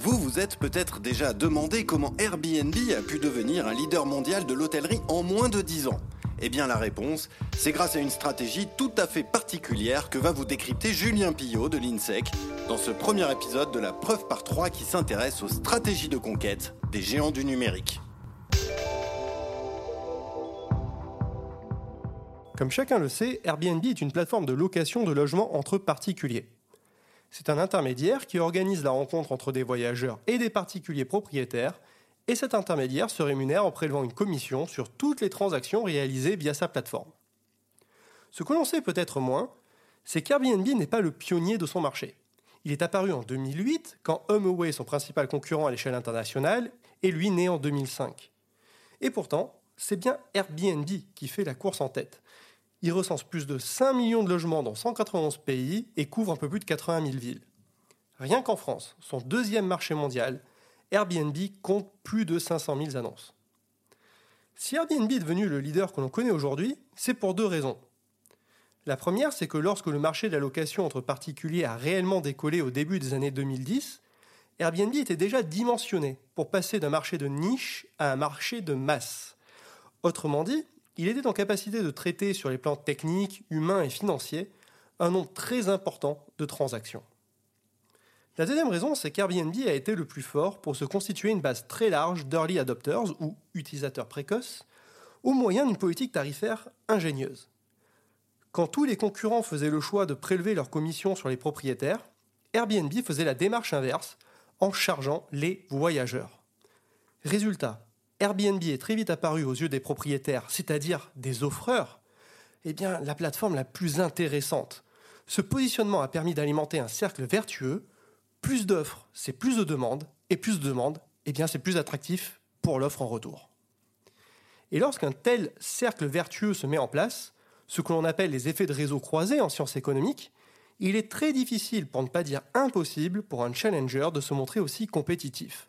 Vous vous êtes peut-être déjà demandé comment Airbnb a pu devenir un leader mondial de l'hôtellerie en moins de 10 ans. Eh bien la réponse, c'est grâce à une stratégie tout à fait particulière que va vous décrypter Julien Pillot de l'INSEC dans ce premier épisode de la preuve par 3 qui s'intéresse aux stratégies de conquête des géants du numérique. Comme chacun le sait, Airbnb est une plateforme de location de logements entre particuliers. C'est un intermédiaire qui organise la rencontre entre des voyageurs et des particuliers propriétaires, et cet intermédiaire se rémunère en prélevant une commission sur toutes les transactions réalisées via sa plateforme. Ce que l'on sait peut-être moins, c'est qu'Airbnb n'est pas le pionnier de son marché. Il est apparu en 2008, quand HomeAway, son principal concurrent à l'échelle internationale, est lui né en 2005. Et pourtant, c'est bien Airbnb qui fait la course en tête, il recense plus de 5 millions de logements dans 191 pays et couvre un peu plus de 80 000 villes. Rien qu'en France, son deuxième marché mondial, Airbnb compte plus de 500 000 annonces. Si Airbnb est devenu le leader que l'on connaît aujourd'hui, c'est pour deux raisons. La première, c'est que lorsque le marché de la location entre particuliers a réellement décollé au début des années 2010, Airbnb était déjà dimensionné pour passer d'un marché de niche à un marché de masse. Autrement dit, il était en capacité de traiter sur les plans techniques, humains et financiers un nombre très important de transactions. La deuxième raison, c'est qu'Airbnb a été le plus fort pour se constituer une base très large d'early adopters ou utilisateurs précoces au moyen d'une politique tarifaire ingénieuse. Quand tous les concurrents faisaient le choix de prélever leurs commissions sur les propriétaires, Airbnb faisait la démarche inverse en chargeant les voyageurs. Résultat, Airbnb est très vite apparu aux yeux des propriétaires, c'est-à-dire des offreurs, eh bien, la plateforme la plus intéressante. Ce positionnement a permis d'alimenter un cercle vertueux. Plus d'offres, c'est plus de demandes, et plus de demandes, eh bien, c'est plus attractif pour l'offre en retour. Et lorsqu'un tel cercle vertueux se met en place, ce que l'on appelle les effets de réseau croisés en sciences économiques, il est très difficile, pour ne pas dire impossible, pour un challenger de se montrer aussi compétitif.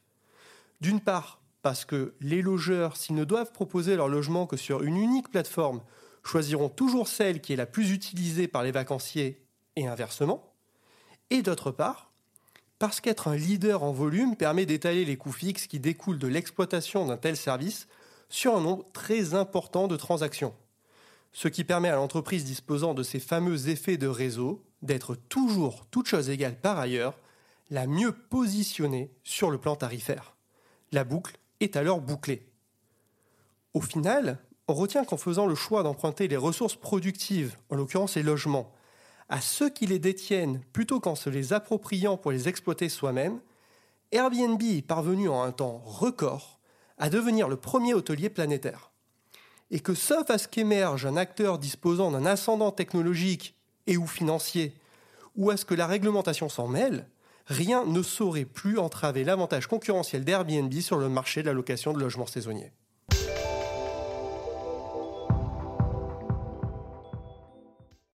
D'une part, parce que les logeurs, s'ils ne doivent proposer leur logement que sur une unique plateforme, choisiront toujours celle qui est la plus utilisée par les vacanciers et inversement. Et d'autre part, parce qu'être un leader en volume permet d'étaler les coûts fixes qui découlent de l'exploitation d'un tel service sur un nombre très important de transactions. Ce qui permet à l'entreprise disposant de ces fameux effets de réseau d'être toujours, toute chose égale par ailleurs, la mieux positionnée sur le plan tarifaire. La boucle est alors bouclé. Au final, on retient qu'en faisant le choix d'emprunter les ressources productives, en l'occurrence les logements, à ceux qui les détiennent plutôt qu'en se les appropriant pour les exploiter soi-même, Airbnb est parvenu en un temps record à devenir le premier hôtelier planétaire. Et que sauf à ce qu'émerge un acteur disposant d'un ascendant technologique et ou financier, ou à ce que la réglementation s'en mêle, rien ne saurait plus entraver l'avantage concurrentiel d'Airbnb sur le marché de la location de logements saisonniers.